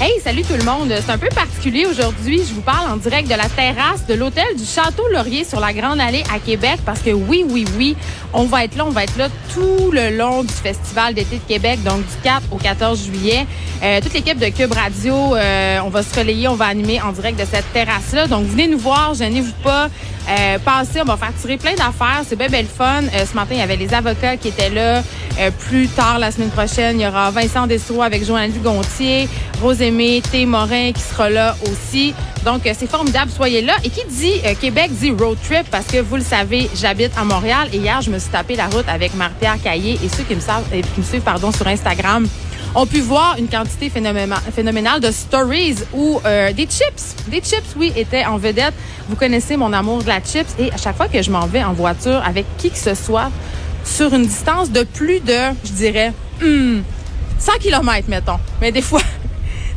Hey, salut tout le monde. C'est un peu particulier aujourd'hui. Je vous parle en direct de la terrasse de l'hôtel du Château Laurier sur la Grande Allée à Québec parce que oui, oui, oui, on va être là, on va être là tout le long du Festival d'été de Québec, donc du 4 au 14 juillet. Euh, toute l'équipe de Cube Radio, euh, on va se relayer, on va animer en direct de cette terrasse-là. Donc venez nous voir, gênez-vous pas. Euh, passez, on va faire tirer plein d'affaires. C'est bien belle fun. Euh, ce matin, il y avait les avocats qui étaient là. Plus tard, la semaine prochaine, il y aura Vincent Destro avec Joanne Gontier, Rosémée, T. Morin qui sera là aussi. Donc, euh, c'est formidable. Soyez là. Et qui dit euh, Québec dit road trip parce que vous le savez, j'habite à Montréal et hier, je me suis tapé la route avec Marie-Pierre Caillé et ceux qui me, savent, euh, qui me suivent pardon, sur Instagram ont pu voir une quantité phénoménale, phénoménale de stories où euh, des chips, des chips, oui, étaient en vedette. Vous connaissez mon amour de la chips et à chaque fois que je m'en vais en voiture avec qui que ce soit sur une distance de plus de, je dirais, hmm, 100 km, mettons. Mais des fois,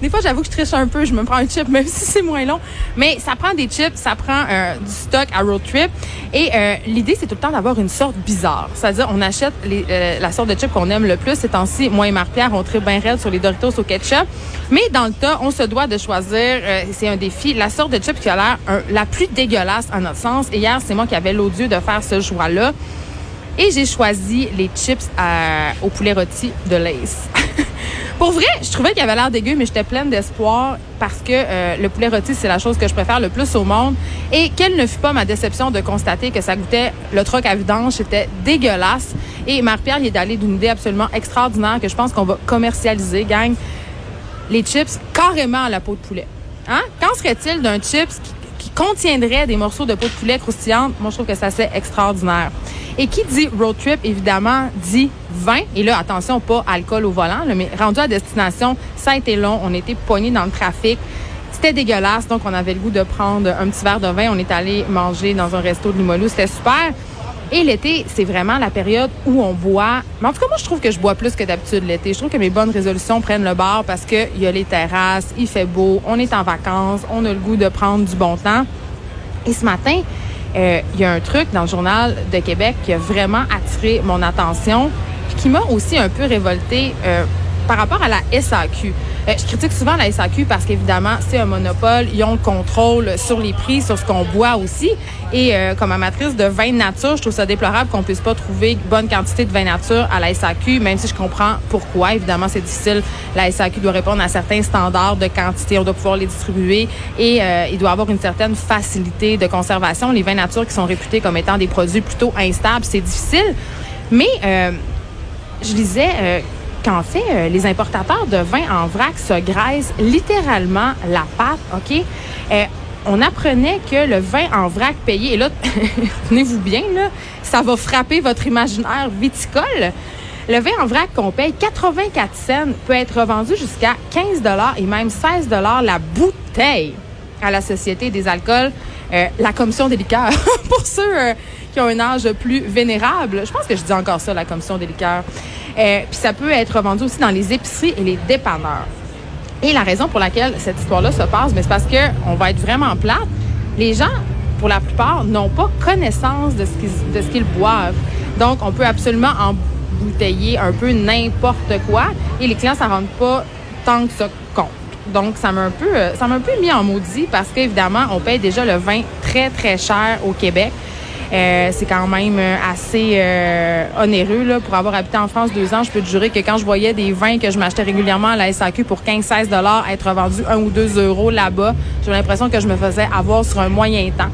des fois, j'avoue que je triche un peu, je me prends un chip, même si c'est moins long. Mais ça prend des chips, ça prend euh, du stock à road trip. Et euh, l'idée, c'est tout le temps d'avoir une sorte bizarre. C'est-à-dire, on achète les, euh, la sorte de chip qu'on aime le plus. Ces temps-ci, moi et Marc-Pierre, on tripe bien raide sur les Doritos au ketchup. Mais dans le tas, on se doit de choisir, euh, c'est un défi, la sorte de chip qui a l'air un- la plus dégueulasse à notre sens. Et hier, c'est moi qui avais l'odieux de faire ce choix-là. Et j'ai choisi les chips à- au poulet rôti de Lace. Pour vrai, je trouvais qu'il avait l'air dégueu, mais j'étais pleine d'espoir parce que euh, le poulet rôti, c'est la chose que je préfère le plus au monde. Et quelle ne fut pas ma déception de constater que ça goûtait le troc à vidange, c'était dégueulasse. Et Marie-Pierre, il est allé d'une idée absolument extraordinaire que je pense qu'on va commercialiser, gang. Les chips carrément à la peau de poulet. Hein? Qu'en serait-il d'un chips qui qui contiendrait des morceaux de peau de poulet croustillante, moi, je trouve que ça c'est extraordinaire. Et qui dit road trip, évidemment, dit vin. Et là, attention, pas alcool au volant, mais rendu à destination, ça a été long. On était poignés dans le trafic. C'était dégueulasse, donc on avait le goût de prendre un petit verre de vin. On est allé manger dans un resto de Limoilou. C'était super. Et l'été, c'est vraiment la période où on boit. Mais en tout cas, moi, je trouve que je bois plus que d'habitude l'été. Je trouve que mes bonnes résolutions prennent le bar parce qu'il y a les terrasses, il fait beau, on est en vacances, on a le goût de prendre du bon temps. Et ce matin, euh, il y a un truc dans le journal de Québec qui a vraiment attiré mon attention, puis qui m'a aussi un peu révoltée euh, par rapport à la SAQ. Euh, je critique souvent la SAQ parce qu'évidemment, c'est un monopole. Ils ont le contrôle sur les prix, sur ce qu'on boit aussi. Et euh, comme amatrice de vin de nature, je trouve ça déplorable qu'on puisse pas trouver bonne quantité de vin nature à la SAQ, même si je comprends pourquoi. Évidemment, c'est difficile. La SAQ doit répondre à certains standards de quantité. On doit pouvoir les distribuer et euh, il doit avoir une certaine facilité de conservation. Les vins nature qui sont réputés comme étant des produits plutôt instables, c'est difficile. Mais je disais euh, qu'en fait, euh, les importateurs de vin en vrac se graissent littéralement la pâte, OK? Euh, on apprenait que le vin en vrac payé, et là, tenez-vous bien, là, ça va frapper votre imaginaire viticole. Le vin en vrac qu'on paye 84 cents peut être revendu jusqu'à 15 et même 16 la bouteille à la Société des alcools, euh, la commission des liqueurs. Pour ceux qui ont un âge plus vénérable, je pense que je dis encore ça, la commission des liqueurs. Euh, Puis ça peut être vendu aussi dans les épiceries et les dépanneurs. Et la raison pour laquelle cette histoire-là se passe, mais c'est parce que on va être vraiment plate. Les gens, pour la plupart, n'ont pas connaissance de ce qu'ils boivent. Donc, on peut absolument embouteiller un peu n'importe quoi et les clients s'en rendent pas tant que ça compte. Donc, ça m'a un peu, euh, ça m'a un peu mis en maudit parce qu'évidemment, on paye déjà le vin très, très cher au Québec. Euh, c'est quand même euh, assez euh, onéreux là, pour avoir habité en France deux ans. Je peux te jurer que quand je voyais des vins que je m'achetais régulièrement à la SAQ pour 15-16 dollars être vendus 1 ou 2 euros là-bas, j'ai l'impression que je me faisais avoir sur un moyen temps.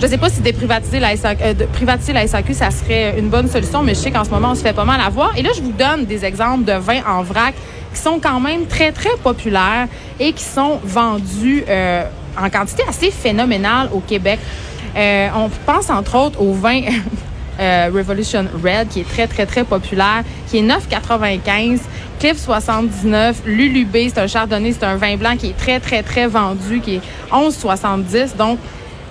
Je sais pas si déprivatiser la SAQ, privatiser la SAQ, ça serait une bonne solution, mais je sais qu'en ce moment, on se fait pas mal avoir. Et là, je vous donne des exemples de vins en vrac qui sont quand même très, très populaires et qui sont vendus en quantité assez phénoménale au Québec. Euh, on pense entre autres au vin euh, Revolution Red, qui est très, très, très populaire, qui est 9,95. Cliff 79, Lulubé, c'est un chardonnay, c'est un vin blanc qui est très, très, très vendu, qui est 11,70. Donc,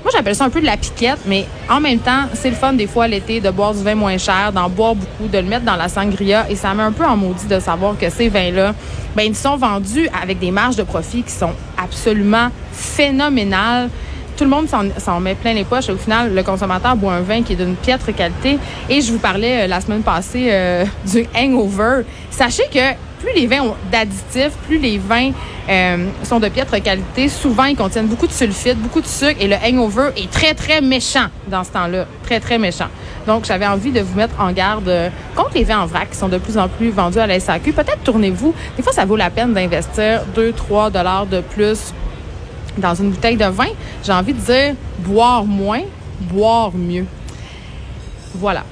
moi, j'appelle ça un peu de la piquette, mais en même temps, c'est le fun des fois l'été de boire du vin moins cher, d'en boire beaucoup, de le mettre dans la sangria. Et ça met un peu en maudit de savoir que ces vins-là, ben, ils sont vendus avec des marges de profit qui sont absolument phénoménales tout le monde s'en met plein les poches. Au final, le consommateur boit un vin qui est d'une piètre qualité. Et je vous parlais euh, la semaine passée euh, du hangover. Sachez que plus les vins ont d'additifs, plus les vins euh, sont de piètre qualité, souvent ils contiennent beaucoup de sulfite, beaucoup de sucre et le hangover est très, très méchant dans ce temps-là. Très, très méchant. Donc, j'avais envie de vous mettre en garde contre les vins en vrac qui sont de plus en plus vendus à la SAQ. Peut-être tournez-vous. Des fois, ça vaut la peine d'investir 2-3 dollars de plus dans une bouteille de vin. J'ai envie de dire boire moins, boire mieux. Voilà.